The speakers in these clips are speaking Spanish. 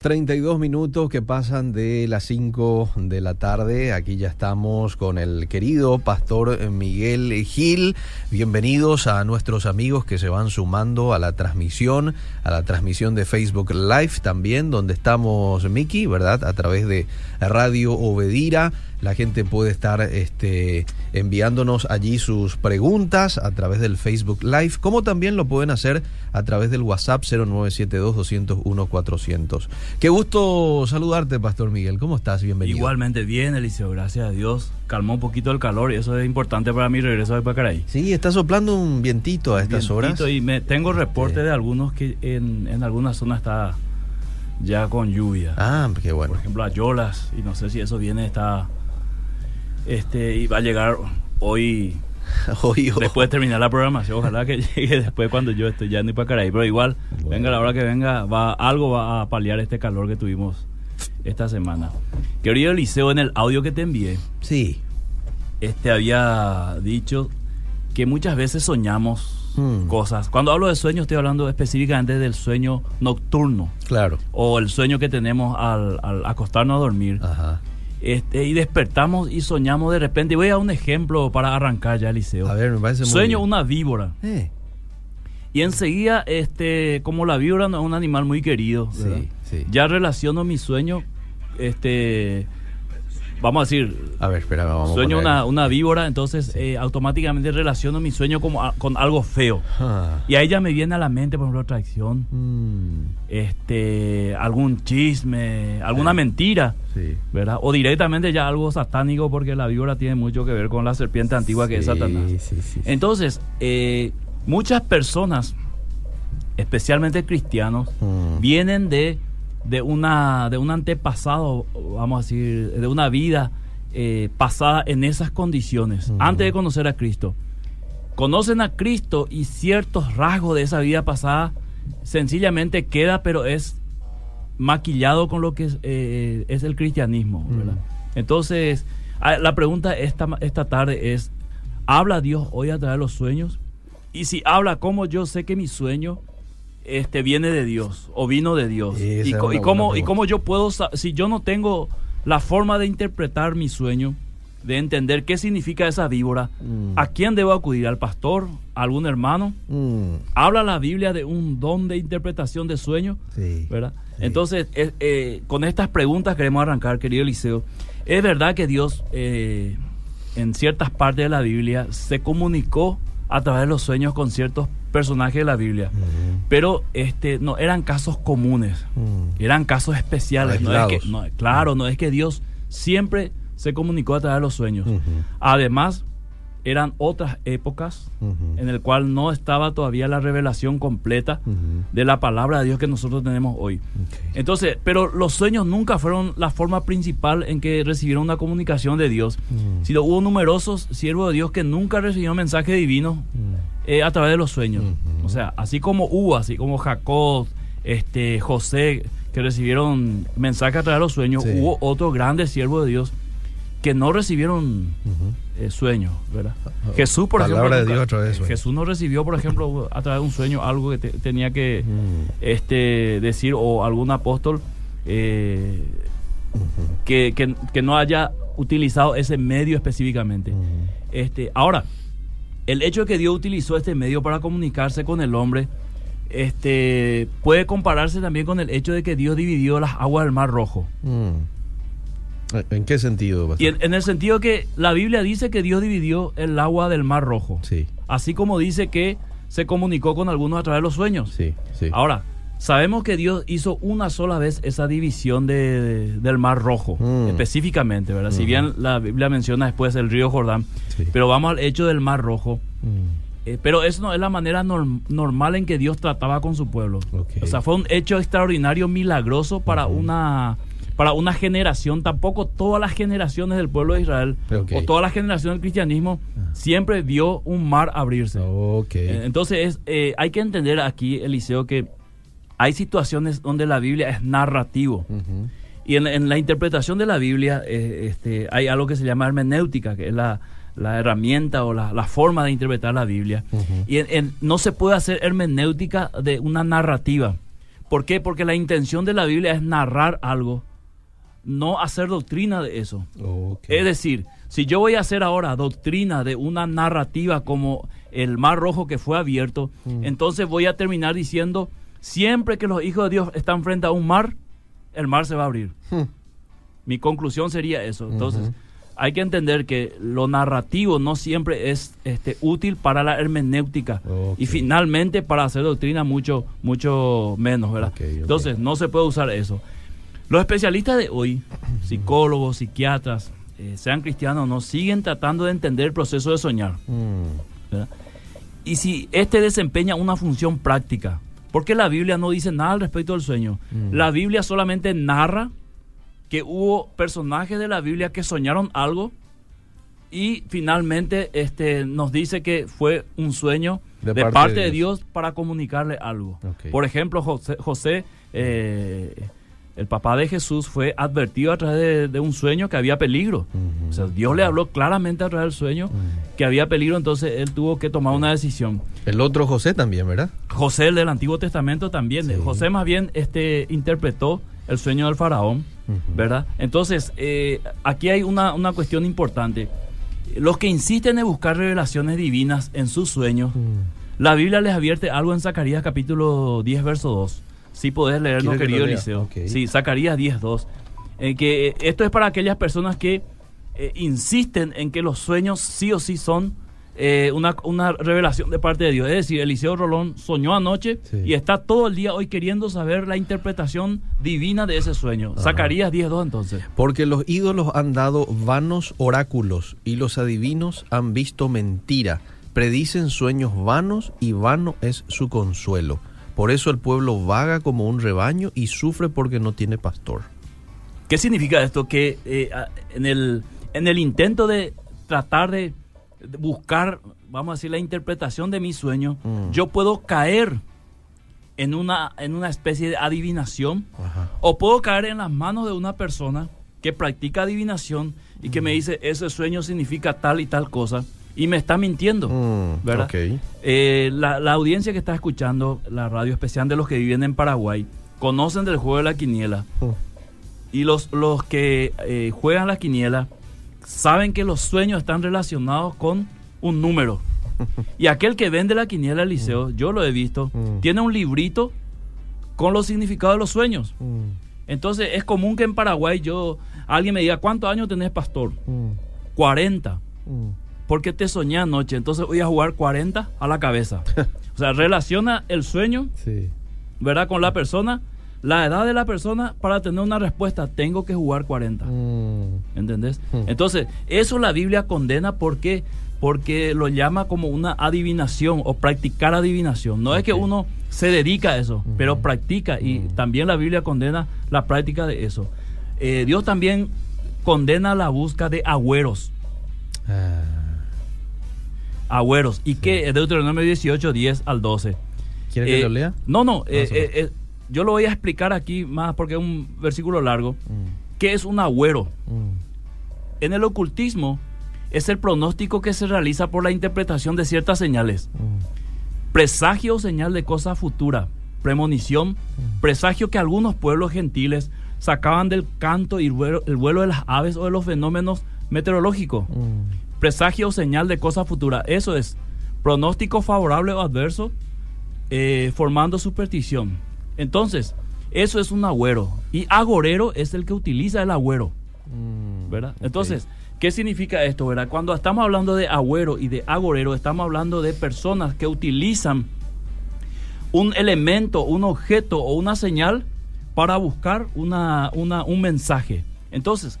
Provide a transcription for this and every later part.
32 minutos que pasan de las 5 de la tarde. Aquí ya estamos con el querido pastor Miguel Gil. Bienvenidos a nuestros amigos que se van sumando a la transmisión, a la transmisión de Facebook Live también, donde estamos, Miki, ¿verdad? A través de Radio Obedira. La gente puede estar este, enviándonos allí sus preguntas a través del Facebook Live, como también lo pueden hacer a través del WhatsApp 0972-201-400. Qué gusto saludarte, Pastor Miguel. ¿Cómo estás? Bienvenido. Igualmente bien, Eliseo. Gracias a Dios. Calmó un poquito el calor y eso es importante para mi regreso de Pacaraí. Sí, está soplando un vientito a estas horas. Y me, tengo reporte de algunos que en, en algunas zonas está ya con lluvia. Ah, qué bueno. Por ejemplo, Ayolas, y no sé si eso viene, está este, y va a llegar hoy, hoy después de terminar la programación. Ojalá que llegue después cuando yo estoy ya en Ipacaraí. Pero igual, venga la hora que venga, va, algo va a paliar este calor que tuvimos esta semana. Querido Eliseo, en el audio que te envié, sí. este había dicho que muchas veces soñamos hmm. cosas. Cuando hablo de sueño, estoy hablando específicamente del sueño nocturno. Claro. O el sueño que tenemos al, al acostarnos a dormir. Ajá. Este, y despertamos y soñamos de repente. Voy a un ejemplo para arrancar ya, Eliseo. A ver, me parece muy Sueño una víbora. Eh. Y enseguida, este, como la víbora no es un animal muy querido, ya relaciono mi sueño este, vamos a decir, a ver, espera, vamos sueño una, una, víbora, entonces eh, automáticamente relaciono mi sueño como con algo feo. Ah. Y ahí ya me viene a la mente, por ejemplo, traición, mm. este, algún chisme, alguna mentira, ¿verdad? O directamente ya algo satánico, porque la víbora tiene mucho que ver con la serpiente antigua que es Satanás. Entonces, eh, muchas personas, especialmente cristianos, mm. vienen de de una de un antepasado, vamos a decir, de una vida eh, pasada en esas condiciones, antes de conocer a Cristo. Conocen a Cristo y ciertos rasgos de esa vida pasada sencillamente queda, pero es maquillado con lo que es, eh, es el cristianismo. Entonces, la pregunta esta, esta tarde es, ¿habla Dios hoy a través de los sueños? Y si habla, ¿cómo yo sé que mi sueño este viene de Dios o vino de Dios. y, y, cómo, y cómo yo puedo, si yo no tengo la forma de interpretar mi sueño, de entender qué significa esa víbora, mm. ¿a quién debo acudir? ¿Al pastor? ¿A algún hermano? Mm. ¿Habla la Biblia de un don de interpretación de sueño? Sí, ¿verdad? Entonces, eh, con estas preguntas queremos arrancar, querido Eliseo. Es verdad que Dios eh, en ciertas partes de la Biblia se comunicó a través de los sueños con ciertos personajes de la Biblia. Pero este no eran casos comunes, eran casos especiales. No es que, claro, no es que Dios siempre se comunicó a través de los sueños. Además, eran otras épocas en el cual no estaba todavía la revelación completa de la palabra de Dios que nosotros tenemos hoy. Entonces, pero los sueños nunca fueron la forma principal en que recibieron una comunicación de Dios, sino hubo numerosos siervos de Dios que nunca recibieron mensaje divino eh, a través de los sueños. O sea, así como hubo, así como Jacob, este, José, que recibieron mensaje a través de los sueños, hubo otros grandes siervos de Dios que no recibieron eh, sueños, ¿verdad? Jesús, por ejemplo, de Dios Jesús no recibió, por ejemplo, a través de un sueño algo que tenía que este, decir o algún apóstol eh, que, que, no haya utilizado ese medio específicamente. este, ahora, el hecho de que Dios utilizó este medio para comunicarse con el hombre este, puede compararse también con el hecho de que Dios dividió las aguas del Mar Rojo. ¿En qué sentido? Y en, el sentido que la Biblia dice que Dios dividió el agua del Mar Rojo. Sí. Así como dice que se comunicó con algunos a través de los sueños. Sí, sí. Ahora, sabemos que Dios hizo una sola vez esa división de, del Mar Rojo, mm. específicamente, ¿verdad? Si bien la Biblia menciona después el río Jordán, pero vamos al hecho del Mar Rojo. Mm. Eh, pero eso no es la manera normal en que Dios trataba con su pueblo. O sea, fue un hecho extraordinario, milagroso para una para una generación, tampoco todas las generaciones del pueblo de Israel o todas las generaciones del cristianismo ah. siempre vio un mar abrirse. Eh, entonces eh, hay que entender aquí, Eliseo, que hay situaciones donde la Biblia es narrativo. Y en, la interpretación de la Biblia eh, este, hay algo que se llama hermenéutica, que es la, herramienta o la, forma de interpretar la Biblia. Y no se puede hacer hermenéutica de una narrativa ¿Por qué? Porque la intención de la Biblia es narrar algo, no hacer doctrina de eso. Okay. Es decir, si yo voy a hacer ahora doctrina de una narrativa como el mar rojo que fue abierto, Mm. entonces voy a terminar diciendo, siempre que los hijos de Dios están frente a un mar, el mar se va a abrir. Hmm. Mi conclusión sería eso. Entonces, hay que entender que lo narrativo no siempre es este, útil para la hermenéutica y finalmente para hacer doctrina mucho, mucho menos, ¿verdad? Entonces, no se puede usar eso. Los especialistas de hoy, psicólogos, psiquiatras, eh, sean cristianos o no, siguen tratando de entender el proceso de soñar. Mm. ¿verdad? Y si este desempeña una función práctica, porque la Biblia no dice nada al respecto del sueño. Mm. La Biblia solamente narra que hubo personajes de la Biblia que soñaron algo y finalmente este, nos dice que fue un sueño De de, parte parte, de Dios. Dios para comunicarle algo. Por ejemplo, José, José, eh, el papá de Jesús, fue advertido a través de, de un sueño que había peligro. O sea, Dios le habló claramente a través del sueño que había peligro, entonces él tuvo que tomar una decisión. El otro José también, ¿verdad? José el del Antiguo Testamento también. Sí. José más bien este, interpretó el sueño del faraón. ¿verdad? Entonces, eh, aquí hay una, una cuestión importante. Los que insisten en buscar revelaciones divinas en sus sueños, la Biblia les advierte algo en Zacarías capítulo 10, verso 2. Si podés leerlo, ¿Quiere que lo querido? Eliseo. Ok. Sí, Zacarías 10, 2. Eh, que eh, esto es para aquellas personas que eh, insisten en que los sueños sí o sí son eh, una, una revelación de parte de Dios. Es decir, Eliseo Rolón soñó anoche Sí. y está todo el día hoy queriendo saber la interpretación divina de ese sueño. Ajá. Zacarías 10, 2 entonces. Porque los ídolos han dado vanos oráculos y los adivinos han visto mentira. Predicen sueños vanos y vano es su consuelo. Por eso el pueblo vaga como un rebaño y sufre porque no tiene pastor. ¿Qué significa esto? Que eh, en, el, en el intento de tratar de, buscar, vamos a decir, la interpretación de mi sueño, Mm. yo puedo caer en una, en una especie de adivinación Ajá. o puedo caer en las manos de una persona que practica adivinación y que me dice, ese sueño significa tal y tal cosa y me está mintiendo. Mm, ¿verdad? Eh, la, la audiencia que está escuchando la radio especial de los que viven en Paraguay conocen del juego de la quiniela Mm. y los, los que eh, juegan la quiniela saben que los sueños están relacionados con un número. Y aquel que vende la quiniela al liceo, yo lo he visto, Mm. tiene un librito con los significados de los sueños. Mm, Entonces es común que en Paraguay yo alguien me diga, ¿cuántos años tenés, pastor? mm, 40. Mm. Porque te soñé anoche, entonces voy a jugar 40 a la cabeza. O sea, relaciona el sueño, Sí. ¿verdad? Con la persona, la edad de la persona para tener una respuesta. Tengo que jugar 40. Mm, ¿Entendés? Hmm. Entonces, eso la Biblia condena porque porque lo llama como una adivinación o practicar adivinación. No es que uno se dedica a eso, Ujú. pero practica y Mm. también la Biblia condena la práctica de eso. Eh, Dios también condena la busca de agüeros. ah, Agüeros. ¿Y qué? Deuteronomio 18, 10 al 12. ¿Quiere que Eh, lo lea? No, no. eh, eh, eh, yo lo voy a explicar aquí más porque es un versículo largo. Mm, ¿Qué es un agüero? mm, En el ocultismo es el pronóstico que se realiza por la interpretación de ciertas señales. mm, Presagio o señal de cosa futura. Premonición. Presagio que algunos pueblos gentiles sacaban del canto y el vuelo, el vuelo de las aves o de los fenómenos meteorológicos. Presagio o señal de cosa futura. Eso es pronóstico favorable o adverso eh, formando superstición. Entonces, eso es un agüero. Y agorero es el que utiliza el agüero. Mm, ¿verdad? Entonces, ¿qué significa esto, verdad? Cuando estamos hablando de agüero y de agorero, estamos hablando de personas que utilizan un elemento, un objeto o una señal para buscar una, una- un mensaje. Entonces,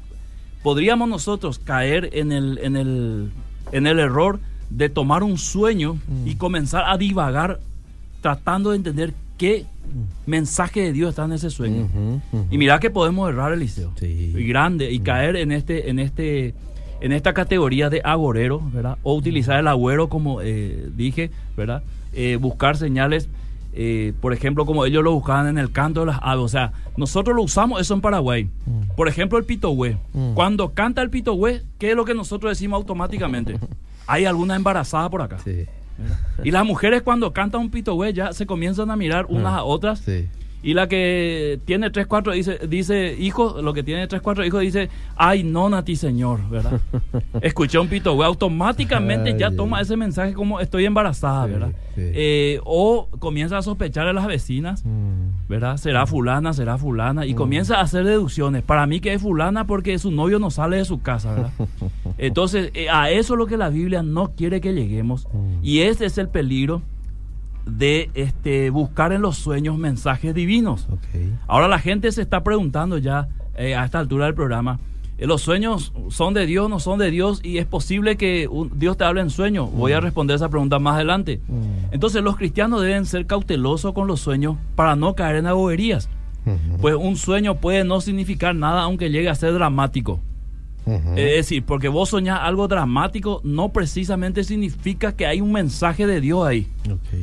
podríamos nosotros caer en el, en el, en el error de tomar un sueño Mm. y comenzar a divagar tratando de entender qué mensaje de Dios está en ese sueño. Y mira que podemos errar, Eliseo. Sí. Y grande. Y caer en este, en este, en esta categoría de agorero, ¿verdad? O utilizar el agüero, como eh, dije, ¿verdad? Eh, buscar señales, eh, por ejemplo, como ellos lo buscaban en el canto de las aves. O sea, nosotros lo usamos eso en Paraguay. Mm. Por ejemplo, el pitogüe. Mm. Cuando canta el pitogüe, ¿qué es lo que nosotros decimos automáticamente? Hay alguna embarazada por acá. Sí. Y las mujeres cuando cantan un pitogüe ya se comienzan a mirar unas Ah, a otras Sí. Y la que tiene tres, cuatro, dice, dice hijo, lo que tiene tres, cuatro hijos dice, ay, no, Nati, señor, ¿verdad? Escuché un pito, güey, automáticamente ya toma ese mensaje como estoy embarazada, ¿verdad? Eh, o comienza a sospechar a las vecinas, mm. ¿verdad? Será fulana, será fulana, y mm. comienza a hacer deducciones. Para mí que es fulana porque su novio no sale de su casa, ¿verdad? Entonces, eh, a eso es lo que la Biblia no quiere que lleguemos. Mm. Y ese es el peligro de este, buscar en los sueños mensajes divinos. Ahora la gente se está preguntando ya eh, a esta altura del programa, eh, ¿los sueños son de Dios, no son de Dios? Y es posible que Dios te hable en sueño. Voy a mm. responder esa pregunta más adelante. Mm. Entonces los cristianos deben ser cautelosos con los sueños para no caer en agoberías. Pues un sueño puede no significar nada aunque llegue a ser dramático. Es decir, porque vos soñás algo dramático, no precisamente significa que hay un mensaje de Dios ahí.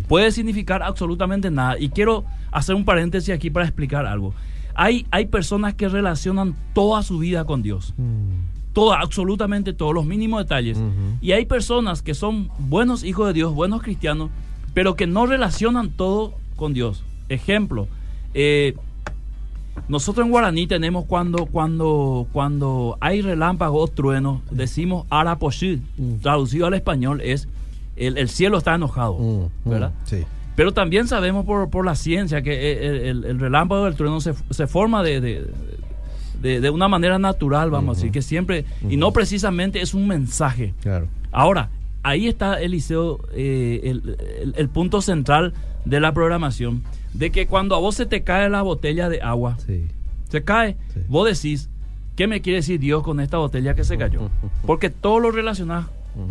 Puede significar absolutamente nada. Y quiero hacer un paréntesis aquí para explicar algo. Hay, hay personas que relacionan toda su vida con Dios. Mm. Toda, absolutamente todos los mínimos detalles. Y hay personas que son buenos hijos de Dios, buenos cristianos, pero que no relacionan todo con Dios. Ejemplo, eh, nosotros en guaraní tenemos cuando, cuando, cuando hay relámpagos o truenos, decimos araposhí, mm. traducido al español es el, cielo está enojado, mm, mm, ¿verdad? sí. Pero también sabemos por, por la ciencia que el, relámpago del trueno se, se forma de, de, de, una manera natural, vamos a decir, que siempre, y no precisamente es un mensaje. Claro. Ahora, ahí está, Eliseo, eh, el, el punto central de la programación de que cuando a vos se te cae la botella de agua, se cae, vos decís, ¿qué me quiere decir Dios con esta botella que se cayó? Porque todo lo relacionás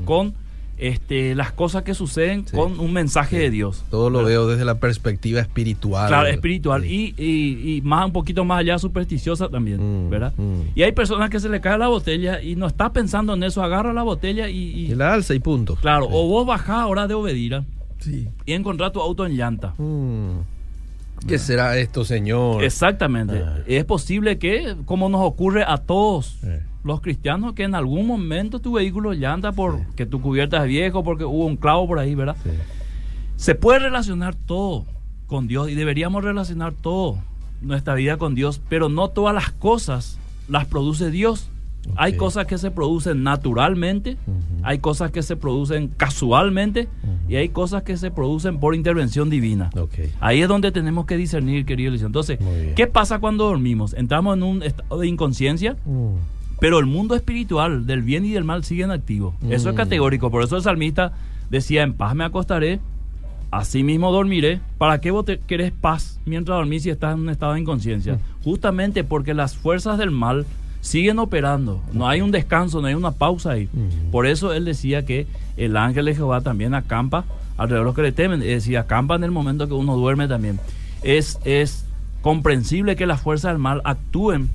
con este, las cosas que suceden con un mensaje de Dios. Todo lo veo desde la perspectiva espiritual. Claro, espiritual y, y, más un poquito más allá supersticiosa también, mm, ¿verdad? Mm. Y hay personas que se le cae la botella y no está pensando en eso, agarra la botella y... Y, la alza y punto. Claro, o vos bajás ahora de obedira y encontrás tu auto en llanta. Mm. ¿Qué será esto, Señor? Exactamente. Ah. Es posible que, como nos ocurre a todos los cristianos, que en algún momento tu vehículo llanta porque tu cubierta es viejo, porque hubo un clavo por ahí, ¿verdad? Se puede relacionar todo con Dios y deberíamos relacionar todo nuestra vida con Dios, pero no todas las cosas las produce Dios. Hay cosas que se producen naturalmente, hay cosas que se producen casualmente y hay cosas que se producen por intervención divina. Ahí es donde tenemos que discernir, querido Luis. Entonces, ¿qué pasa cuando dormimos? Entramos en un estado de inconsciencia, mm. pero el mundo espiritual del bien y del mal sigue en activo. Eso es mm. categórico. Por eso el salmista decía, en paz me acostaré, así mismo dormiré. ¿Para qué vos querés paz mientras dormís si estás en un estado de inconsciencia? Mm. Justamente porque las fuerzas del mal siguen operando. No hay un descanso, no hay una pausa ahí. Por eso él decía que el ángel de Jehová también acampa alrededor de los que le temen. Es decir, acampa en el momento que uno duerme también. Es, es comprensible que las fuerzas del mal actúen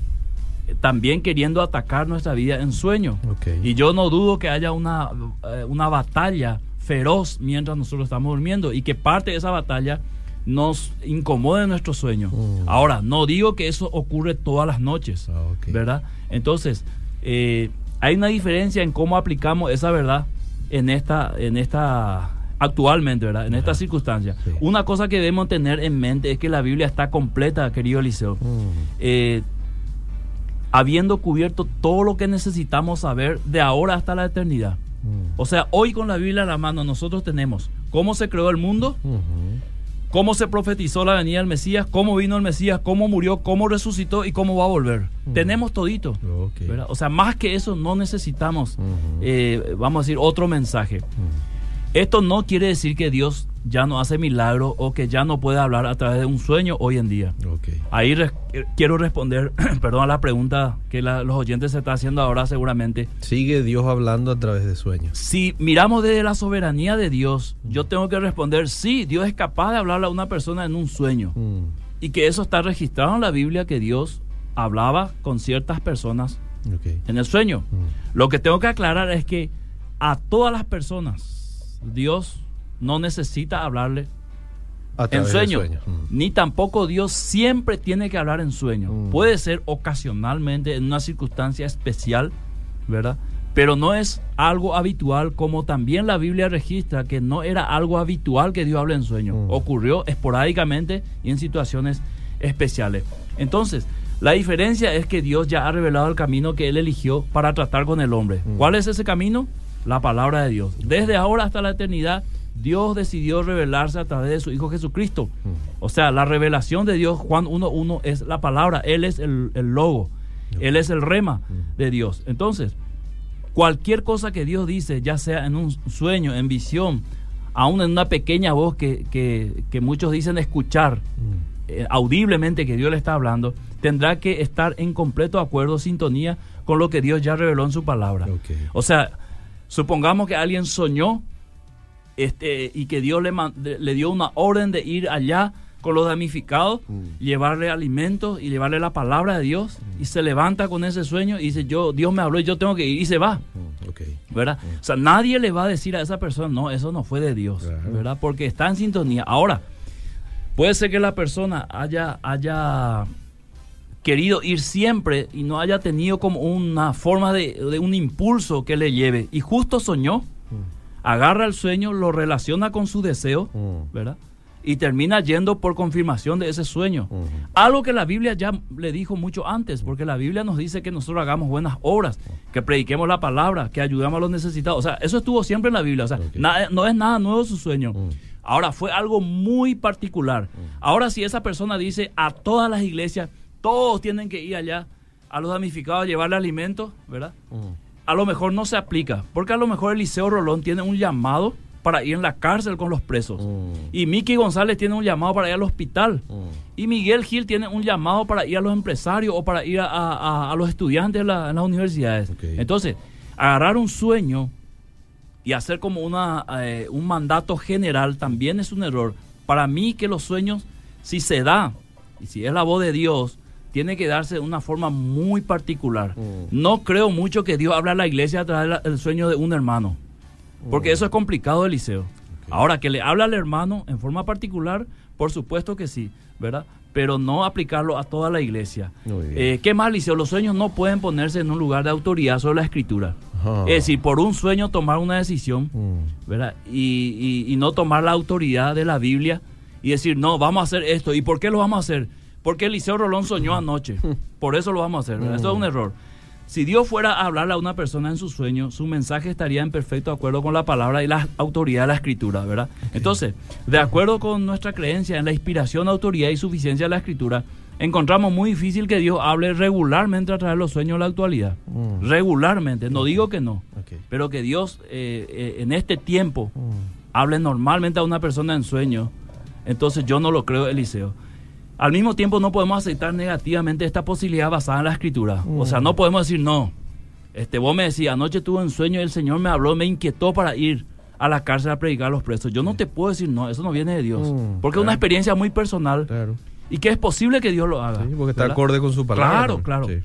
también queriendo atacar nuestra vida en sueño. Y yo no dudo que haya una, eh, una batalla feroz mientras nosotros estamos durmiendo y que parte de esa batalla nos incomode nuestro sueño. Mm. Ahora, no digo que eso ocurre todas las noches, ah, ¿verdad? Entonces, eh, hay una diferencia en cómo aplicamos esa verdad en esta, en esta actualmente, ¿verdad? En esta circunstancia. Una cosa que debemos tener en mente es que la Biblia está completa, querido Eliseo. Mm. Eh, habiendo cubierto todo lo que necesitamos saber de ahora hasta la eternidad. Mm. O sea, hoy con la Biblia en la mano nosotros tenemos cómo se creó el mundo, cómo se profetizó la venida del Mesías, cómo vino el Mesías, cómo murió, cómo resucitó y cómo va a volver. Tenemos todito. O sea, más que eso no necesitamos, eh, vamos a decir, otro mensaje. Esto no quiere decir que Dios ya no hace milagros o que ya no puede hablar a través de un sueño hoy en día. Ahí eh, quiero responder, perdón, a la pregunta que los oyentes se están haciendo ahora seguramente. ¿Sigue Dios hablando a través de sueños? Si miramos desde la soberanía de Dios, yo tengo que responder, sí, Dios es capaz de hablarle a una persona en un sueño. Mm. Y que eso está registrado en la Biblia, que Dios hablaba con ciertas personas en el sueño. Mm. Lo que tengo que aclarar es que a todas las personas, Dios no necesita hablarle en sueño, mm. ni tampoco Dios siempre tiene que hablar en sueño. Mm. Puede ser ocasionalmente en una circunstancia especial, ¿verdad? Pero no es algo habitual, como también la Biblia registra que no era algo habitual que Dios hable en sueño. Mm. Ocurrió esporádicamente y en situaciones especiales. Entonces, la diferencia es que Dios ya ha revelado el camino que Él eligió para tratar con el hombre. ¿Cuál es ese camino? La palabra de Dios. Desde ahora hasta la eternidad, Dios decidió revelarse a través de su Hijo Jesucristo. O sea, la revelación de Dios, Juan 1.1, es la palabra. Él es el, el logo. Él es el rema de Dios. Entonces, cualquier cosa que Dios dice, ya sea en un sueño, en visión, aún en una pequeña voz que, que- que muchos dicen escuchar, eh, audiblemente que Dios le está hablando, tendrá que estar en completo acuerdo, sintonía con lo que Dios ya reveló en su palabra. O sea, supongamos que alguien soñó este, y que Dios le, le dio una orden de ir allá con los damnificados, Mm. llevarle alimentos y llevarle la palabra de Dios, y se levanta con ese sueño y dice, yo, Dios me habló y yo tengo que ir, y se va. Mm. ¿verdad? O sea, nadie le va a decir a esa persona, no, eso no fue de Dios, Claro. ¿verdad? Porque está en sintonía. Ahora, puede ser que la persona haya, haya querido ir siempre y no haya tenido como una forma de, de un impulso que le lleve. Y justo soñó, agarra el sueño, lo relaciona con su deseo, Mm. ¿verdad? Y termina yendo por confirmación de ese sueño. Algo que la Biblia ya le dijo mucho antes, porque la Biblia nos dice que nosotros hagamos buenas obras, que prediquemos la palabra, que ayudemos a los necesitados. O sea, eso estuvo siempre en la Biblia. O sea, na- no es nada nuevo su sueño. Mm. Ahora, fue algo muy particular. Ahora, si esa persona dice a todas las iglesias, todos tienen que ir allá a los damnificados a llevarle alimentos, ¿verdad? A lo mejor no se aplica, porque a lo mejor Eliseo Rolón tiene un llamado para ir en la cárcel con los presos. Mm. Y Miki González tiene un llamado para ir al hospital. Mm. Y Miguel Gil tiene un llamado para ir a los empresarios o para ir a, a- a los estudiantes en, la- en las universidades. Entonces, agarrar un sueño y hacer como una, eh, un mandato general también es un error. Para mí que los sueños, si se da, y si es la voz de Dios, tiene que darse de una forma muy particular. Mm. No creo mucho que Dios habla a la iglesia a través del sueño de un hermano. Porque eso es complicado, Eliseo. Ahora, que le habla al hermano en forma particular, por supuesto que sí, ¿verdad? Pero no aplicarlo a toda la iglesia. Eh, ¿Qué más, Eliseo? Los sueños no pueden ponerse en un lugar de autoridad sobre la escritura. Ajá. Es decir, por un sueño tomar una decisión, Mm. ¿verdad? Y, y- y no tomar la autoridad de la Biblia y decir, no, vamos a hacer esto. ¿Y por qué lo vamos a hacer? Porque Eliseo Rolón soñó anoche. Por eso lo vamos a hacer. Eso es un error. Si Dios fuera a hablarle a una persona en su sueño, su mensaje estaría en perfecto acuerdo con la palabra y la autoridad de la escritura, ¿verdad? Entonces, de acuerdo con nuestra creencia en la inspiración, autoridad y suficiencia de la escritura, encontramos muy difícil que Dios hable regularmente a través de los sueños en la actualidad. Mm. Regularmente, no digo que no, pero que Dios eh, eh, en este tiempo Mm. hable normalmente a una persona en sueño, entonces yo no lo creo, Eliseo. Al mismo tiempo no podemos aceptar negativamente esta posibilidad basada en la escritura. O sea, no podemos decir no. Este, vos me decís, anoche tuve un sueño y el Señor me habló, me inquietó para ir a la cárcel a predicar a los presos. Yo no te puedo decir no, eso no viene de Dios. Mm, porque es una experiencia muy personal Claro. y que es posible que Dios lo haga. Sí, porque está ¿verdad? acorde con su palabra. Claro, claro. Sí.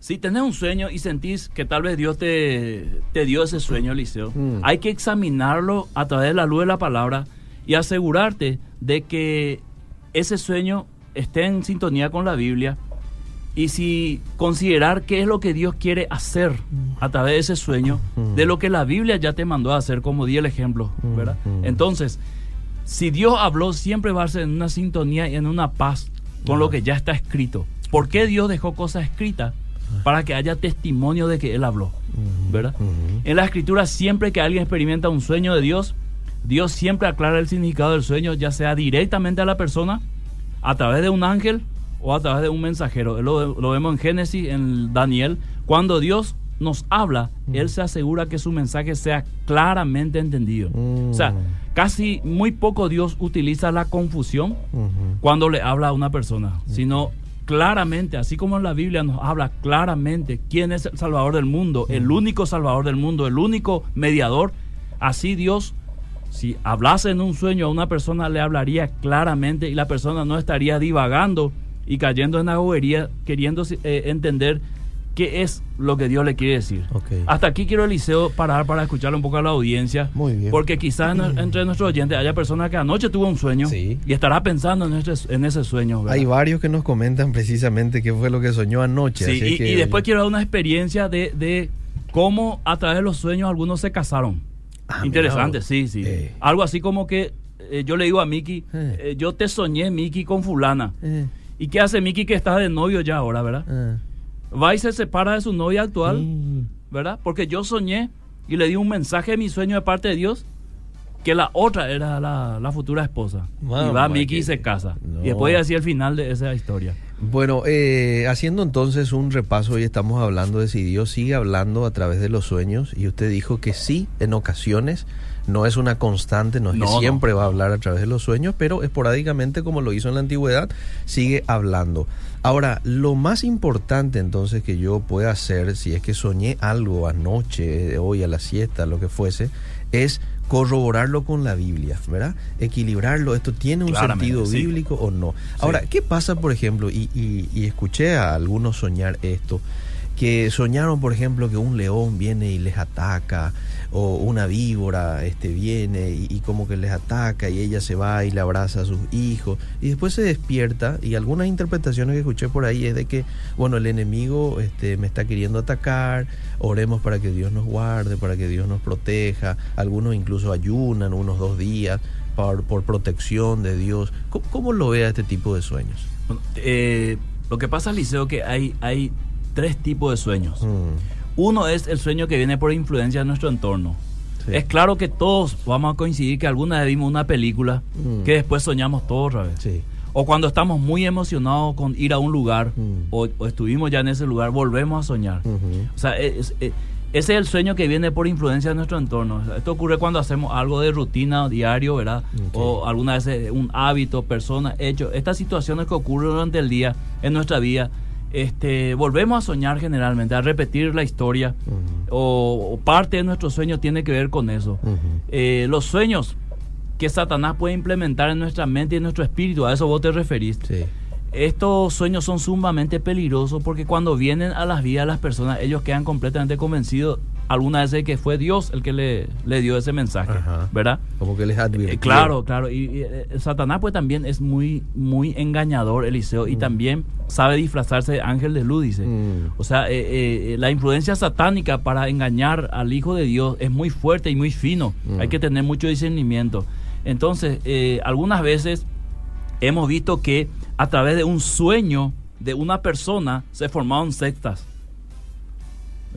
Si tenés un sueño y sentís que tal vez Dios te, te dio ese sueño, Eliseo, Mm. hay que examinarlo a través de la luz de la palabra y asegurarte de que ese sueño esté en sintonía con la Biblia y si considerar qué es lo que Dios quiere hacer a través de ese sueño, de lo que la Biblia ya te mandó a hacer, como di el ejemplo, ¿verdad? Entonces, si Dios habló, siempre va a ser en una sintonía y en una paz con lo que ya está escrito. ¿Por qué Dios dejó cosas escritas? Para que haya testimonio de que Él habló, ¿verdad? En la escritura, siempre que alguien experimenta un sueño de Dios, Dios siempre aclara el significado del sueño, ya sea directamente a la persona, a través de un ángel o a través de un mensajero. Lo, lo vemos en Génesis, en Daniel. Cuando Dios nos habla, Él se asegura que su mensaje sea claramente entendido. Mm. O sea, casi muy poco Dios utiliza la confusión cuando le habla a una persona, sino claramente, así como en la Biblia nos habla claramente quién es el Salvador del mundo, el único Salvador del mundo, el único mediador, así Dios, si hablase en un sueño a una persona, le hablaría claramente y la persona no estaría divagando y cayendo en la bobería, queriendo eh, entender qué es lo que Dios le quiere decir. Ok. Hasta aquí quiero, Eliseo, parar para escucharle un poco a la audiencia. Muy bien. Porque quizás en- entre nuestros oyentes haya personas que anoche tuvo un sueño Sí. y estará pensando en ese, en ese sueño. ¿verdad? Hay varios que nos comentan precisamente qué fue lo que soñó anoche. Sí, así y, que- y después quiero dar una experiencia de, de cómo a través de los sueños algunos se casaron. Ah, Interesante, sí, sí. Eh. Algo así como que eh, yo le digo a Miki, Eh. yo te soñé, Miki, con fulana. ¿Y qué hace Miki que está de novio ya ahora, verdad? Va y se separa de su novia actual. ¿verdad? Porque yo soñé y le di un mensaje de mi sueño de parte de Dios que la otra era la, la futura esposa. y va Miki y se casa. No. Y después así el final de esa historia. Bueno, eh, haciendo entonces un repaso, hoy estamos hablando de si Dios sigue hablando a través de los sueños y usted dijo que sí, en ocasiones, no es una constante, no es No, que no. siempre va a hablar a través de los sueños, pero esporádicamente, como lo hizo en la antigüedad, sigue hablando. Ahora, lo más importante entonces que yo pueda hacer, si es que soñé algo anoche, hoy a la siesta, lo que fuese, es corroborarlo con la Biblia, ¿verdad? Equilibrarlo, esto tiene un Claramente, sentido sí. bíblico o no. Ahora, ¿qué pasa, por ejemplo? Y, y- y escuché a algunos soñar esto, que soñaron, por ejemplo, que un león viene y les ataca, o una víbora este, viene y, y como que les ataca y ella se va y le abraza a sus hijos, y después se despierta, y algunas interpretaciones que escuché por ahí es de que, bueno, el enemigo este, me está queriendo atacar, oremos para que Dios nos guarde, para que Dios nos proteja, algunos incluso ayunan unos dos días por, por protección de Dios. ¿Cómo, cómo lo ve a este tipo de sueños? Eh, lo que pasa, Liceo, que hay, hay tres tipos de sueños. Mm, Uno es el sueño que viene por influencia de nuestro entorno. sí. Es claro que todos vamos a coincidir que alguna vez vimos una película Mm. que después soñamos todo otra vez. Sí. O cuando estamos muy emocionados con ir a un lugar Mm. o, o estuvimos ya en ese lugar, volvemos a soñar. O sea, es- es- ese es el sueño que viene por influencia de nuestro entorno. Esto ocurre cuando hacemos algo de rutina diario, ¿verdad? O alguna vez eh, un hábito, persona, hecho. Estas situaciones que ocurren durante el día en nuestra vida, este, volvemos a soñar generalmente, a repetir la historia. O, o parte de nuestro sueño tiene que ver con eso. Eh, los sueños que Satanás puede implementar en nuestra mente y en nuestro espíritu, a eso vos te referís. Sí. Estos sueños son sumamente peligrosos porque cuando vienen a las vidas de las personas, ellos quedan completamente convencidos alguna vez que fue Dios el que le, le dio ese mensaje, Ajá. ¿verdad? Como que les advirtió. Eh, claro, claro. Y, y, eh, Satanás pues también es muy, muy engañador, Eliseo, y Mm. también sabe disfrazarse de ángel de luz, dice. Mm. O sea, eh, eh, la influencia satánica para engañar al Hijo de Dios es muy fuerte y muy fino. Mm. Hay que tener mucho discernimiento. Entonces, eh, algunas veces hemos visto que a través de un sueño de una persona se formaron sectas.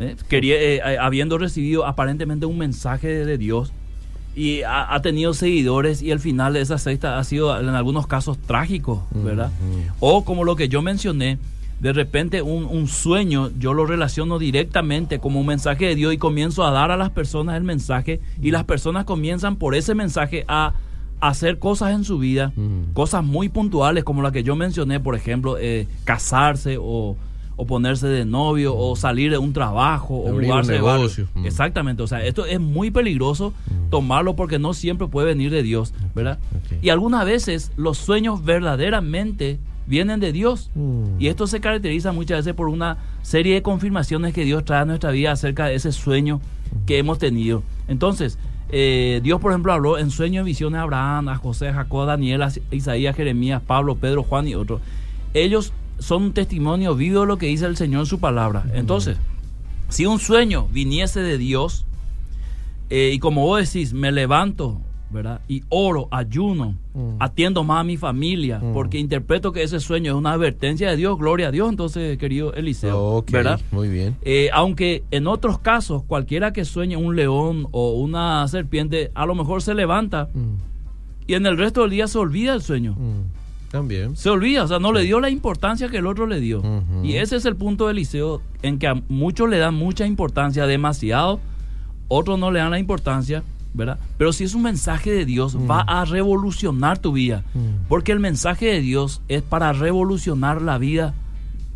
¿Eh? Quería, eh, eh, habiendo recibido aparentemente un mensaje de, Dios y ha, ha tenido seguidores y el final de esa secta ha sido en algunos casos trágico, ¿verdad? Mm. O como lo que yo mencioné, de repente un, un sueño yo lo relaciono directamente como un mensaje de Dios y comienzo a dar a las personas el mensaje y las personas comienzan por ese mensaje a hacer cosas en su vida, Mm. cosas muy puntuales como la que yo mencioné, por ejemplo, eh, casarse o, o ponerse de novio o salir de un trabajo o Mm. Abrir un mudarse de barrio. negocio. Mm. Exactamente, o sea, esto es muy peligroso Mm. tomarlo porque no siempre puede venir de Dios, ¿verdad? Y algunas veces los sueños verdaderamente vienen de Dios. Mm. Y esto se caracteriza muchas veces por una serie de confirmaciones que Dios trae a nuestra vida acerca de ese sueño que hemos tenido. Entonces, eh, Dios, por ejemplo, habló en sueños y visiones a Abraham, a José, a Jacob, a Daniel, a Isaías, Jeremías, Pablo, Pedro, Juan y otros. Ellos son un testimonio vivo de lo que dice el Señor en su palabra. Entonces, si un sueño viniese de Dios, eh, y como vos decís, me levanto, ¿verdad? Y oro, ayuno, Mm. atiendo más a mi familia, Mm. porque interpreto que ese sueño es una advertencia de Dios, gloria a Dios, entonces, querido Eliseo, ¿verdad? muy bien. Eh, aunque en otros casos, cualquiera que sueñe un león o una serpiente, a lo mejor se levanta Mm. y en el resto del día se olvida el sueño. También. Se olvida, o sea, no le dio la importancia que el otro le dio. Y ese es el punto de Eliseo, en que a muchos le dan mucha importancia, demasiado, otros no le dan la importancia, ¿verdad? Pero si es un mensaje de Dios, va a revolucionar tu vida. Porque el mensaje de Dios es para revolucionar la vida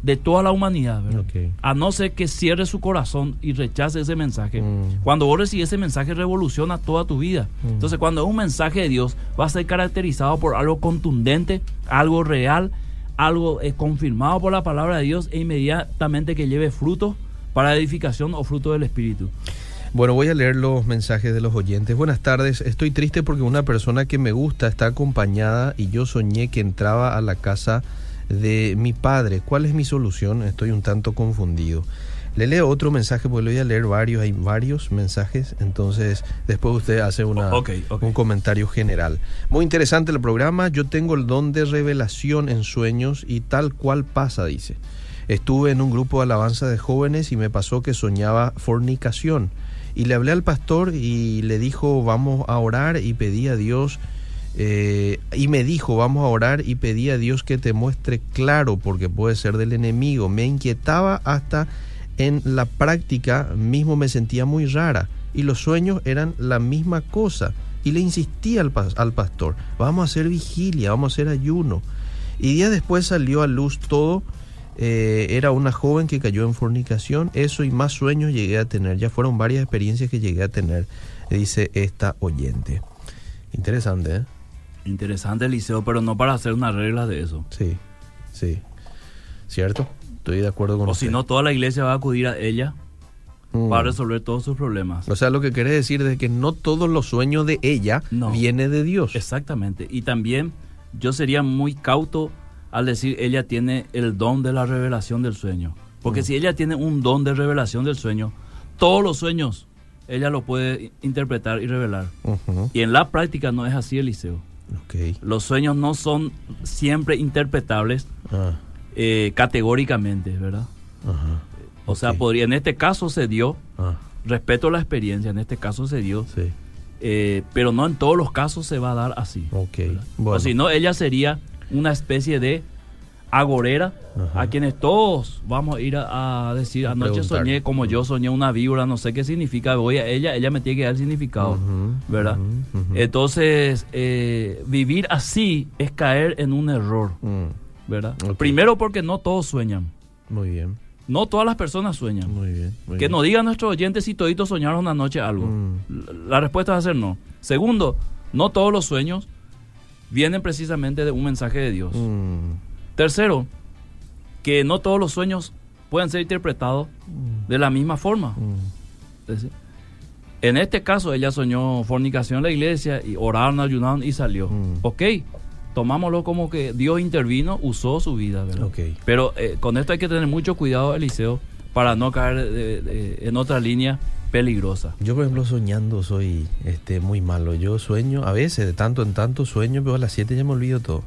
de toda la humanidad, ¿verdad? A no ser que cierre su corazón y rechace ese mensaje. Mm. Cuando vos recibes ese mensaje, revoluciona toda tu vida. Mm. Entonces, cuando es un mensaje de Dios, va a ser caracterizado por algo contundente, algo real, algo eh, confirmado por la palabra de Dios e inmediatamente que lleve fruto para edificación o fruto del Espíritu. Bueno, voy a leer los mensajes de los oyentes. Buenas tardes. Estoy triste porque una persona que me gusta está acompañada y yo soñé que entraba a la casa de mi padre. ¿Cuál es mi solución? Estoy un tanto confundido. Le leo otro mensaje, porque le voy a leer varios, hay varios mensajes, entonces después usted hace una, okay, okay. un comentario general. Muy interesante el programa, yo tengo el don de revelación en sueños y tal cual pasa, dice. Estuve en un grupo de alabanza de jóvenes y me pasó que soñaba fornicación. Y le hablé al pastor y le dijo, vamos a orar y pedí a Dios eh, y me dijo, vamos a orar y pedí a Dios que te muestre claro porque puede ser del enemigo. Me inquietaba hasta en la práctica mismo me sentía muy rara y los sueños eran la misma cosa. Y le insistí al, pastor, vamos a hacer vigilia, vamos a hacer ayuno. Y días después salió a luz todo. Eh, era una joven que cayó en fornicación. Eso y más sueños llegué a tener. Ya fueron varias experiencias que llegué a tener, dice esta oyente. Interesante, ¿eh? Interesante, Liceo, pero no para hacer una regla de eso. Sí, sí. ¿Cierto? Estoy de acuerdo con O si no, toda la iglesia va a acudir a ella Mm. para resolver todos sus problemas. O sea, lo que quiere decir es que no todos los sueños de ella No. viene de Dios. Exactamente. Y también yo sería muy cauto al decir ella tiene el don de la revelación del sueño. Porque Mm. si ella tiene un don de revelación del sueño, todos los sueños ella lo puede interpretar y revelar. Y en la práctica no es así, Eliseo. Los sueños no son siempre interpretables Ah, eh, categóricamente, ¿verdad? ajá. O sea, podría, en este caso se dio, Ah, respeto la experiencia, en este caso se dio, sí. eh, pero no en todos los casos se va a dar así. Ok. ¿verdad? Bueno. O si no, ella sería una especie de agorera Ajá. a quienes todos vamos a ir a, a decir, A anoche preguntar. soñé como yo soñé una víbora, no sé qué significa, voy a ella, ella me tiene que dar el significado, ¿verdad? Entonces, eh, vivir así es caer en un error, Mm, ¿verdad? Primero porque no todos sueñan, Muy bien, no todas las personas sueñan. muy bien. muy Que bien. nos digan nuestros oyentes si toditos soñaron una noche algo. Mm. La- La respuesta va a ser no. Segundo, no todos los sueños vienen precisamente de un mensaje de Dios. Mm, Tercero, que no todos los sueños pueden ser interpretados de la misma forma. mm, Es en este caso, ella soñó fornicación en la iglesia y oraron, ayunaron y salió. Mm. Ok, tomámoslo como que Dios intervino, usó su vida, ¿verdad? Ok. Pero eh, con esto hay que tener mucho cuidado, Eliseo, para no caer de- de- en otra línea peligrosa. Yo, por ejemplo, soñando soy este, muy malo. Yo sueño, a veces, de tanto en tanto sueño, pero a las 7 ya me olvido todo.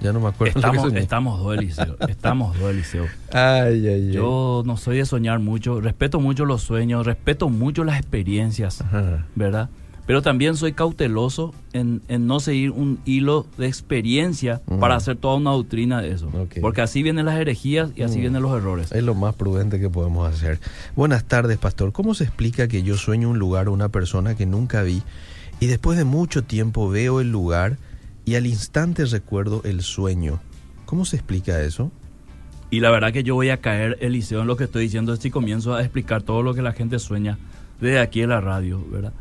Ya no me acuerdo Estamos, estamos dos, Eliseo. Estamos dos, Eliseo. Ay, ay, ay. Yo no soy de soñar mucho, respeto mucho los sueños, respeto mucho las experiencias, Ajá. ¿verdad? Pero también soy cauteloso en, en no seguir un hilo de experiencia para hacer toda una doctrina de eso. Porque así vienen las herejías y así vienen los errores. Es lo más prudente que podemos hacer. Buenas tardes, pastor. ¿Cómo se explica que yo sueño un lugar o una persona que nunca vi y después de mucho tiempo veo el lugar y al instante recuerdo el sueño? ¿Cómo se explica eso? Y la verdad que yo voy a caer, Eliseo, en lo que estoy diciendo si comienzo a explicar todo lo que la gente sueña desde aquí en la radio, ¿verdad?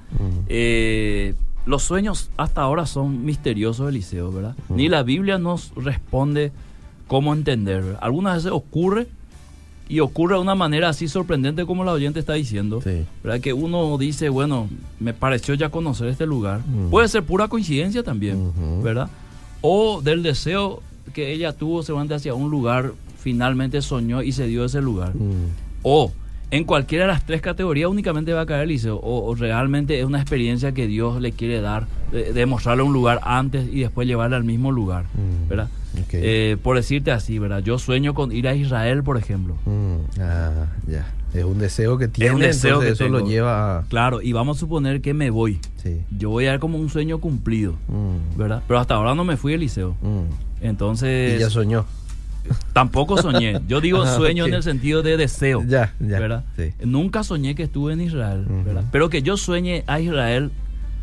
Eh, los sueños hasta ahora son misteriosos, Eliseo, ¿verdad? Ni la Biblia nos responde cómo entender. ¿verdad? Algunas veces ocurre y ocurre de una manera así sorprendente como la oyente está diciendo. Sí. ¿verdad? Que uno dice, bueno, me pareció ya conocer este lugar. Puede ser pura coincidencia también. ¿verdad? O del deseo que ella tuvo seguramente hacia un lugar, finalmente soñó y se dio ese lugar. O en cualquiera de las tres categorías únicamente va a caer liceo. O, o realmente es una experiencia que Dios le quiere dar, de, de mostrarle un lugar antes y después llevarle al mismo lugar. ¿verdad? Eh, por decirte así, ¿verdad? Yo sueño con ir a Israel, por ejemplo. Mm. Ah, ya. Es un deseo que tiene, deseo entonces que eso lo lleva a... Claro, y vamos a suponer que me voy. Sí. Yo voy a dar como un sueño cumplido, Mm. ¿verdad? Pero hasta ahora no me fui al liceo. Mm. Entonces, Y ya soñó. tampoco soñé. Yo digo Ah, sueño en el sentido de deseo. Ya, ya. ¿verdad? Sí. Nunca soñé que estuve en Israel. ¿verdad? Pero que yo sueñe a Israel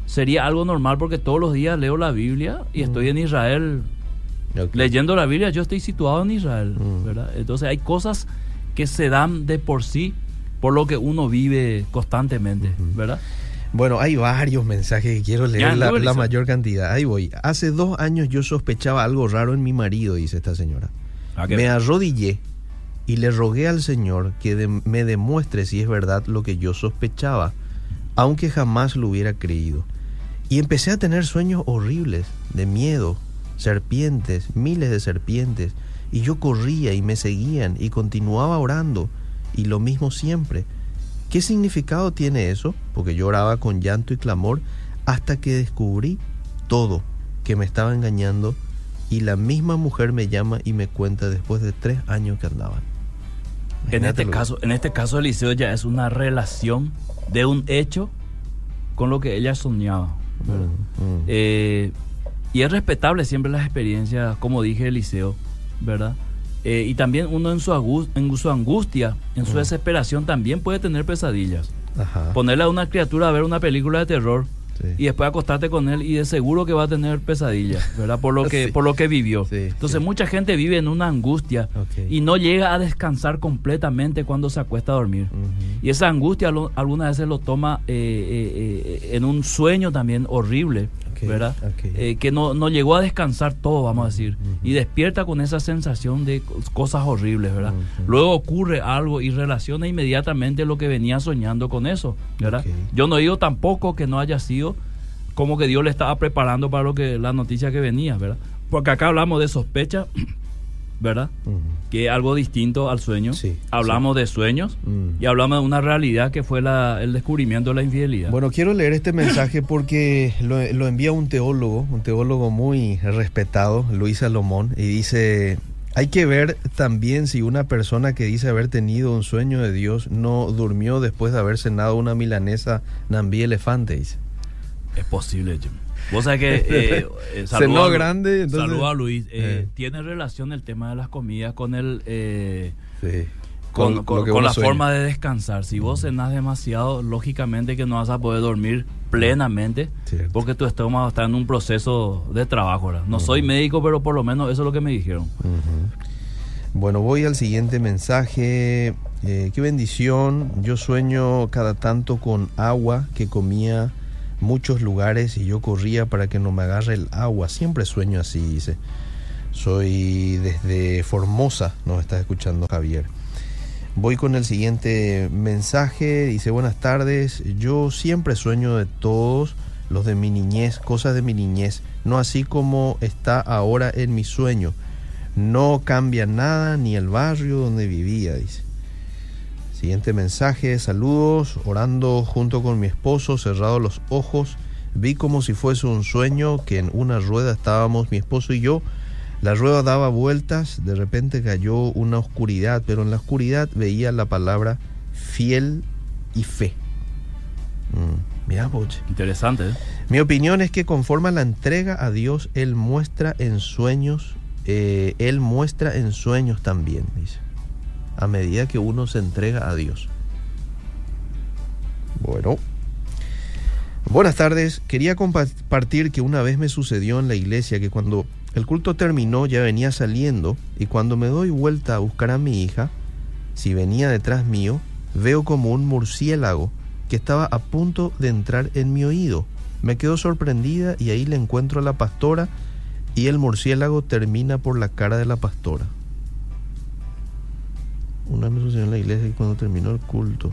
sería algo normal porque todos los días leo la Biblia y estoy en Israel Ok. leyendo la Biblia, yo estoy situado en Israel, Mm. ¿verdad? Entonces hay cosas que se dan de por sí por lo que uno vive constantemente. ¿verdad? Bueno, hay varios mensajes que quiero leer Ya, la, mayor cantidad. Ahí voy. Hace dos años yo sospechaba algo raro en mi marido, dice esta señora. Me arrodillé y le rogué al Señor que de- me demuestre si es verdad lo que yo sospechaba, aunque jamás lo hubiera creído. Y empecé a tener sueños horribles, de miedo, serpientes, miles de serpientes, y yo corría y me seguían y continuaba orando y lo mismo siempre. ¿Qué significado tiene eso? Porque yo oraba con llanto y clamor hasta que descubrí todo, que me estaba engañando y la misma mujer me llama y me cuenta después de tres años que andaban. En este, caso, en este caso, Eliseo ya es una relación de un hecho con lo que ella soñaba. Mm, mm. Eh, y es respetable siempre las experiencias, como dije, Eliseo, ¿verdad? Eh, y también uno en su, en su angustia, en su desesperación, también puede tener pesadillas. Ponerle a una criatura a ver una película de terror y después acostarte con él y de seguro que va a tener pesadillas, ¿verdad? Por lo que, por lo que vivió. Entonces mucha gente vive en una angustia y no llega a descansar completamente cuando se acuesta a dormir. Y esa angustia algunas veces lo toma eh, eh, eh, en un sueño también horrible. ¿Verdad? Eh, que no, no, llegó a descansar todo, vamos a decir, y despierta con esa sensación de cosas horribles, ¿verdad? Luego ocurre algo y relaciona inmediatamente lo que venía soñando con eso, ¿verdad? Yo no digo tampoco que no haya sido como que Dios le estaba preparando para lo que la noticia que venía, ¿verdad? Porque acá hablamos de sospecha ¿verdad? Que es algo distinto al sueño. hablamos de sueños mm. y hablamos de una realidad que fue el descubrimiento de la infidelidad. Bueno, quiero leer este mensaje porque lo, envía un teólogo, un teólogo muy respetado, Luis Salomón, y dice, hay que ver también si una persona que dice haber tenido un sueño de Dios no durmió después de haber cenado una milanesa Nambi Elefante, dice. Es posible, Jim. Vos sabés que eh, eh saludo, a, grande, saludo a Luis. Eh, eh. Tiene relación el tema de las comidas con el sí. con, con, la forma de descansar. Si vos cenás demasiado, lógicamente que no vas a poder dormir plenamente porque tu estómago está en un proceso de trabajo. No soy médico, pero por lo menos eso es lo que me dijeron. Bueno, voy al siguiente mensaje. qué bendición. Yo sueño cada tanto con agua que comía muchos lugares y yo corría para que no me agarre el agua. Siempre sueño así, dice. Soy desde Formosa, nos está escuchando Javier. Voy con el siguiente mensaje. Dice, buenas tardes. Yo siempre sueño de todos los de mi niñez, cosas de mi niñez, no así como está ahora en mi sueño. No cambia nada ni el barrio donde vivía, dice. Siguiente mensaje, saludos, orando junto con mi esposo, cerrados los ojos, vi como si fuese un sueño que en una rueda estábamos mi esposo y yo. La rueda daba vueltas, de repente cayó una oscuridad, pero en la oscuridad veía la palabra fiel y fe. Mm, mira, Poche. Interesante. ¿eh? Mi opinión es que conforme a la entrega a Dios, Él muestra en sueños, eh, Él muestra en sueños también, dice a medida que uno se entrega a Dios. Bueno. Buenas tardes. Quería compartir que una vez me sucedió en la iglesia que cuando el culto terminó ya venía saliendo y cuando me doy vuelta a buscar a mi hija, si venía detrás mío, veo como un murciélago que estaba a punto de entrar en mi oído. Me quedo sorprendida y ahí le encuentro a la pastora y el murciélago termina por la cara de la pastora. Una vez sucedió en la iglesia cuando terminó el culto.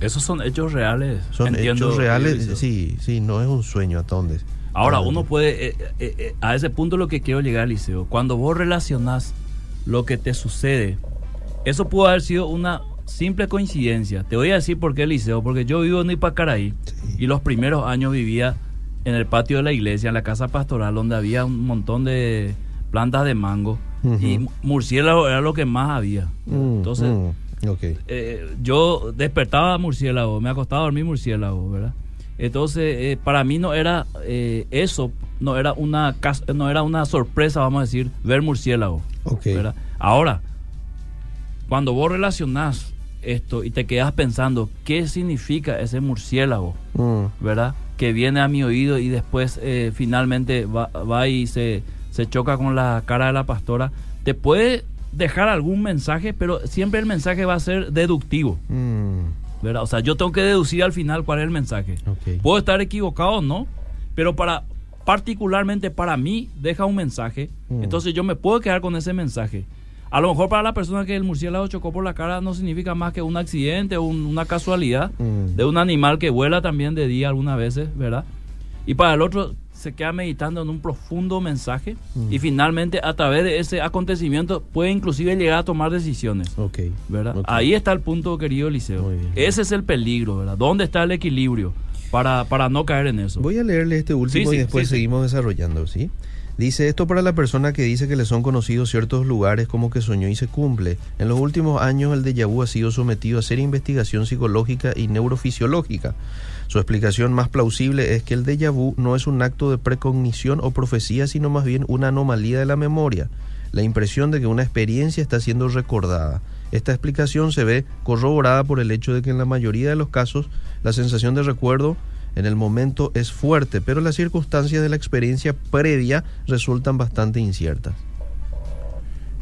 Esos son hechos reales. Son hechos reales, sí, sí, no es un sueño. Ahora, uno puede, eh, eh, eh, a ese punto lo que quiero llegar, Liceo, cuando vos relacionás lo que te sucede, eso pudo haber sido una simple coincidencia. Te voy a decir por qué, Liceo, porque yo vivo en Ipacaraí y los primeros años vivía en el patio de la iglesia, en la casa pastoral, donde había un montón de plantas de mango y murciélago era lo que más había. Mm, Entonces, mm, eh, yo despertaba murciélago, me acostaba a dormir murciélago, ¿verdad? Entonces, eh, para mí no era eh, eso, no era una no era una sorpresa, vamos a decir, ver murciélago. ¿verdad? Ahora, cuando vos relacionás esto y te quedas pensando qué significa ese murciélago, mm. ¿verdad? Que viene a mi oído y después finalmente va, va y se se choca con la cara de la pastora, te puede dejar algún mensaje, pero siempre el mensaje va a ser deductivo. Mm. ¿verdad? O sea, yo tengo que deducir al final cuál es el mensaje. Puedo estar equivocado o no, pero para particularmente para mí deja un mensaje. Mm. Entonces yo me puedo quedar con ese mensaje. A lo mejor para la persona que el murciélago chocó por la cara no significa más que un accidente o una casualidad mm. de un animal que vuela también de día algunas veces, ¿verdad? Y para el otro se queda meditando en un profundo mensaje Mm. y finalmente a través de ese acontecimiento puede inclusive llegar a tomar decisiones. Ok. ¿verdad? ok. Ahí está el punto, querido Eliseo. Ese es el peligro, ¿verdad? ¿Dónde está el equilibrio para, para no caer en eso? Voy a leerle este último Sí, y sí, después sí, sí. seguimos desarrollando, ¿sí? Dice esto para la persona que dice que le son conocidos ciertos lugares como que soñó y se cumple. En los últimos años el déjà vu ha sido sometido a seria investigación psicológica y neurofisiológica. Su explicación más plausible es que el déjà vu no es un acto de precognición o profecía, sino más bien una anomalía de la memoria, la impresión de que una experiencia está siendo recordada. Esta explicación se ve corroborada por el hecho de que en la mayoría de los casos la sensación de recuerdo en el momento es fuerte, pero las circunstancias de la experiencia previa resultan bastante inciertas.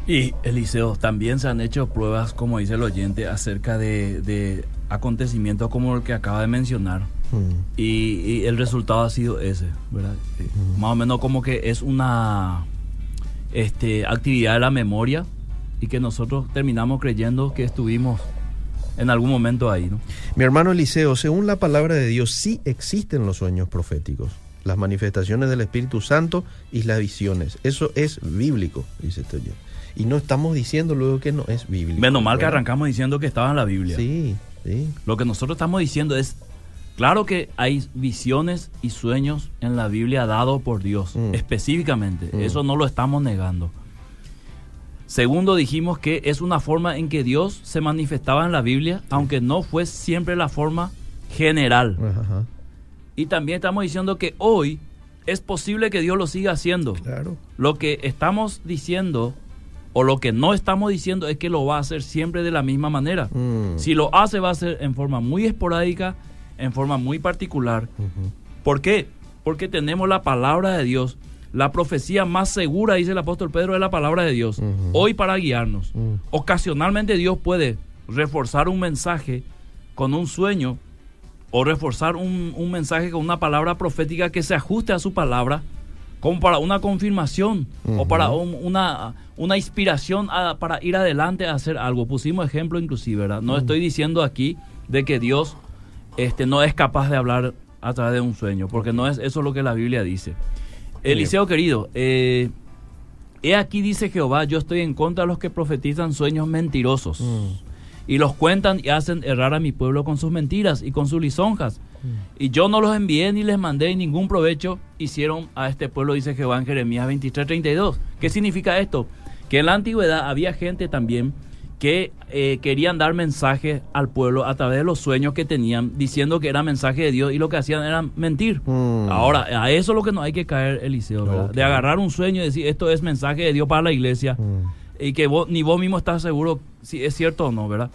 Y Eliseo, también se han hecho pruebas, como dice el oyente, acerca de, de acontecimientos como el que acaba de mencionar. Mm, Y, y el resultado ha sido ese, ¿verdad? Eh, Más o menos como que es una este, actividad de la memoria y que nosotros terminamos creyendo que estuvimos en algún momento ahí, ¿no? Mi hermano Eliseo, según la palabra de Dios, sí existen los sueños proféticos, las manifestaciones del Espíritu Santo y las visiones. Eso es bíblico, dice este oyente. Y no estamos diciendo luego que no es bíblico. Menos mal que arrancamos diciendo que estaba en la Biblia. Sí, sí. Lo que nosotros estamos diciendo es, claro que hay visiones y sueños en la Biblia dado por Dios, Mm. específicamente. Mm. Eso no lo estamos negando. Segundo, dijimos que es una forma en que Dios se manifestaba en la Biblia, aunque no fue siempre la forma general. Ajá. Y también estamos diciendo que hoy es posible que Dios lo siga haciendo. Claro. Lo que estamos diciendo o lo que no estamos diciendo es que lo va a hacer siempre de la misma manera. Mm. Si lo hace va a ser en forma muy esporádica, en forma muy particular. ¿Por qué? Porque tenemos la palabra de Dios. La profecía más segura, dice el apóstol Pedro, es la palabra de Dios. Hoy para guiarnos. Ocasionalmente Dios puede reforzar un mensaje con un sueño o reforzar un, un mensaje con una palabra profética que se ajuste a su palabra como para una confirmación o para un- una, una inspiración a- para ir adelante a hacer algo. Pusimos ejemplo inclusive, ¿verdad? No estoy diciendo aquí de que Dios este, no es capaz de hablar a través de un sueño, porque no es eso lo que la Biblia dice. Eliseo querido, eh, he aquí dice Jehová, yo estoy en contra de los que profetizan sueños mentirosos Mm. y los cuentan y hacen errar a mi pueblo con sus mentiras y con sus lisonjas. Y yo no los envié ni les mandé y ningún provecho hicieron a este pueblo, dice Jehová en Jeremías 23, 32. ¿Qué significa esto? Que en la antigüedad había gente también que eh, querían dar mensajes al pueblo a través de los sueños que tenían, diciendo que era mensaje de Dios y lo que hacían era mentir. Mm. Ahora, a eso es lo que no hay que caer, Eliseo. De agarrar un sueño y decir, esto es mensaje de Dios para la iglesia Mm. y que vos, ni vos mismo estás seguro si es cierto o no, ¿verdad?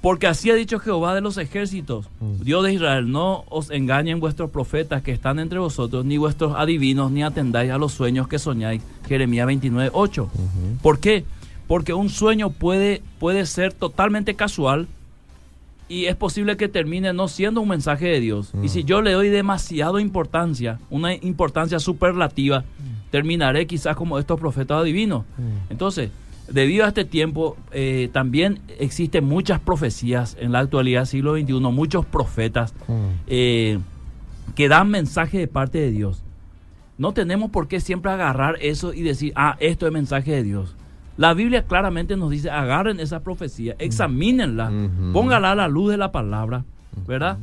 Porque así ha dicho Jehová de los ejércitos, Mm. Dios de Israel, no os engañen vuestros profetas que están entre vosotros, ni vuestros adivinos, ni atendáis a los sueños que soñáis. Jeremías 29, 8. Ujú. ¿Por qué? Porque un sueño puede, puede ser totalmente casual y es posible que termine no siendo un mensaje de Dios. Y si yo le doy demasiado importancia, una importancia superlativa, terminaré quizás como estos profetas adivinos. Entonces, debido a este tiempo, eh, también existen muchas profecías en la actualidad, siglo XXI, muchos profetas Mm. eh, que dan mensaje de parte de Dios. No tenemos por qué siempre agarrar eso y decir, ah, esto es mensaje de Dios. La Biblia claramente nos dice, agarren esa profecía, examínenla, póngala a la luz de la palabra, ¿verdad?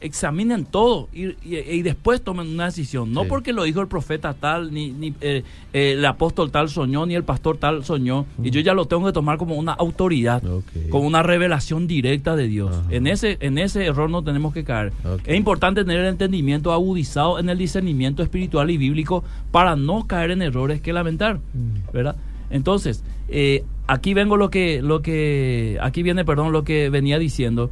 Examinen todo y, y- y después tomen una decisión. No Sí. porque lo dijo el profeta tal, ni, ni, eh, eh, el apóstol tal soñó, ni el pastor tal soñó, y yo ya lo tengo que tomar como una autoridad, como una revelación directa de Dios. En ese, en ese error no tenemos que caer. Es importante tener el entendimiento agudizado en el discernimiento espiritual y bíblico para no caer en errores que lamentar, ¿verdad? Entonces, eh, aquí vengo lo que, lo que, aquí viene, perdón, lo que venía diciendo.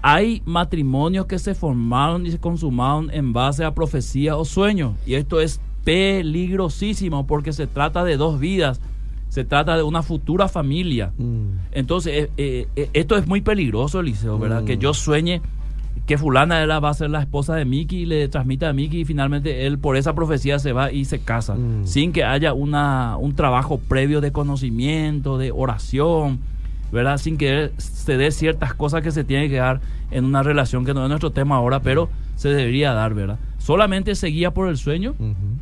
Hay matrimonios que se formaron y se consumaron en base a profecía o sueños. Y esto es peligrosísimo porque se trata de dos vidas. Se trata de una futura familia. Mm. Entonces, eh, eh, eh, esto es muy peligroso, Eliseo, ¿verdad? Mm. Que yo sueñe que fulana era- va a ser la esposa de Mickey y le transmite a Mickey y finalmente él por esa profecía se va y se casa, Mm. sin que haya una, un trabajo previo de conocimiento, de oración, ¿verdad? Sin que se dé ciertas cosas que se tienen que dar en una relación que no es nuestro tema ahora, pero se debería dar, ¿verdad? Solamente se guía por el sueño.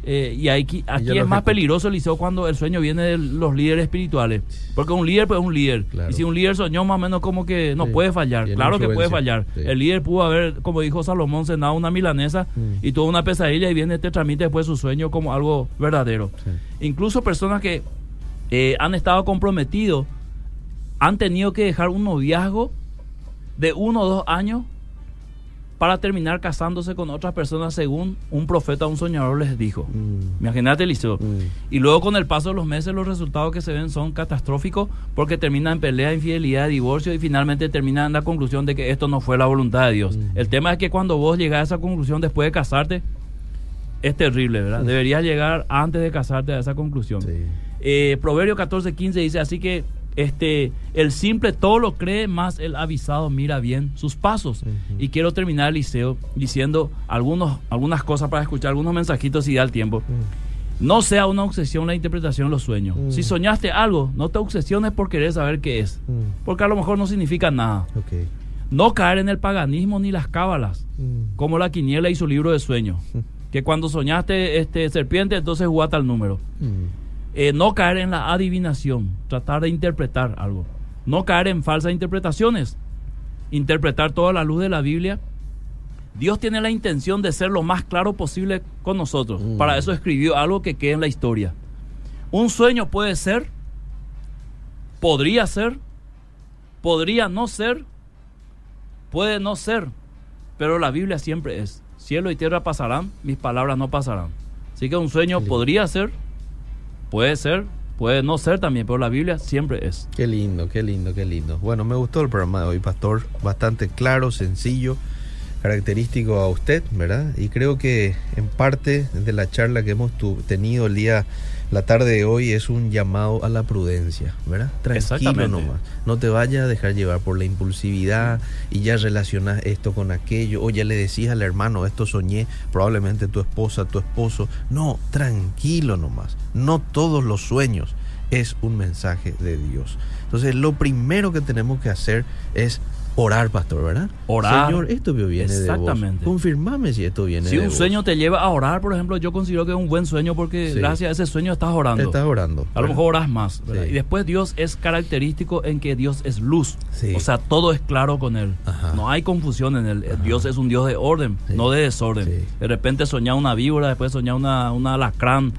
Eh, y aquí, es más peligroso, Eliseo, cuando el sueño viene de los líderes espirituales. Porque un líder, pues es un líder. Claro. Y si un líder soñó, más o menos como que no Sí. puede fallar. Tiene Claro que puede fallar. Sí. El líder pudo haber, como dijo Salomón, cenado una milanesa Mm. y tuvo una pesadilla y viene, te transmite después su sueño como algo verdadero. Sí. Incluso personas que eh, han estado comprometidos han tenido que dejar un noviazgo de uno o dos años para terminar casándose con otras personas según un profeta, un soñador les dijo. Mm. Imagínate, Eliseo. Mm. Y luego con el paso de los meses los resultados que se ven son catastróficos porque terminan en pelea, infidelidad, divorcio y finalmente terminan en la conclusión de que esto no fue la voluntad de Dios. Mm. El tema es que cuando vos llegas a esa conclusión después de casarte, es terrible, ¿verdad? Deberías llegar antes de casarte a esa conclusión. Sí. Eh, Proverbio 14, 15 dice, así que este, el simple todo lo cree, más el avisado mira bien sus pasos. Y quiero terminar, Liceo, diciendo algunos, algunas cosas para escuchar algunos mensajitos si da el tiempo. No sea una obsesión la interpretación de los sueños. Mm. Si soñaste algo, no te obsesiones por querer saber qué es. Mm. Porque a lo mejor no significa nada. No caer en el paganismo ni las cábalas, Mm. como la quiniela y su libro de sueños. Que cuando soñaste este, serpiente, entonces jugaste al número. Eh, no caer en la adivinación, tratar de interpretar algo. No caer en falsas interpretaciones. Interpretar toda la luz de la Biblia. Dios tiene la intención de ser lo más claro posible con nosotros. Mm. Para eso escribió algo que quede en la historia. Un sueño puede ser, podría ser, podría no ser, puede no ser, pero la Biblia siempre es. Cielo y tierra pasarán, mis palabras no pasarán. Así que un sueño podría ser, puede ser, puede no ser también, pero la Biblia siempre es. Qué lindo, qué lindo, qué lindo. Bueno, me gustó el programa de hoy, Pastor. Bastante claro, sencillo, característico a usted, ¿verdad? Y creo que en parte de la charla que hemos tenido el día, la tarde de hoy, es un llamado a la prudencia, ¿verdad? Tranquilo nomás. No te vayas a dejar llevar por la impulsividad y ya relacionas esto con aquello. O ya le decías al hermano, esto soñé, probablemente tu esposa, tu esposo. No, tranquilo nomás. No todos los sueños es un mensaje de Dios. Entonces, lo primero que tenemos que hacer es orar, pastor, ¿verdad? Orar. Señor, esto viene de Exactamente. vos. Confirmame si esto viene Si de un vos. sueño te lleva a orar, por ejemplo, yo considero que es un buen sueño porque Sí. gracias a ese sueño estás orando. Estás orando. A lo mejor oras más. Y después Dios es característico en que Dios es luz. Sí. O sea, todo es claro con Él. Ajá. No hay confusión en Él. Dios es un Dios de orden, no de desorden. De repente soñar una víbora, después soñar una, una alacrán.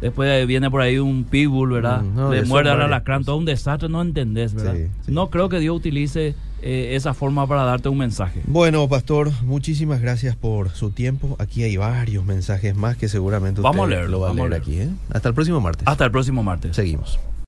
Después viene por ahí un pitbull, ¿verdad? Mm, no, Le muerde al alacrán, todo un desastre, no entendés, ¿verdad? No creo que Dios utilice eh, esa forma para darte un mensaje. Bueno, pastor, muchísimas gracias por su tiempo. Aquí hay varios mensajes más que seguramente Vamos a leerlo, lo va a vamos a leer leerlo. aquí. ¿eh? Hasta el próximo martes. Hasta el próximo martes. Seguimos.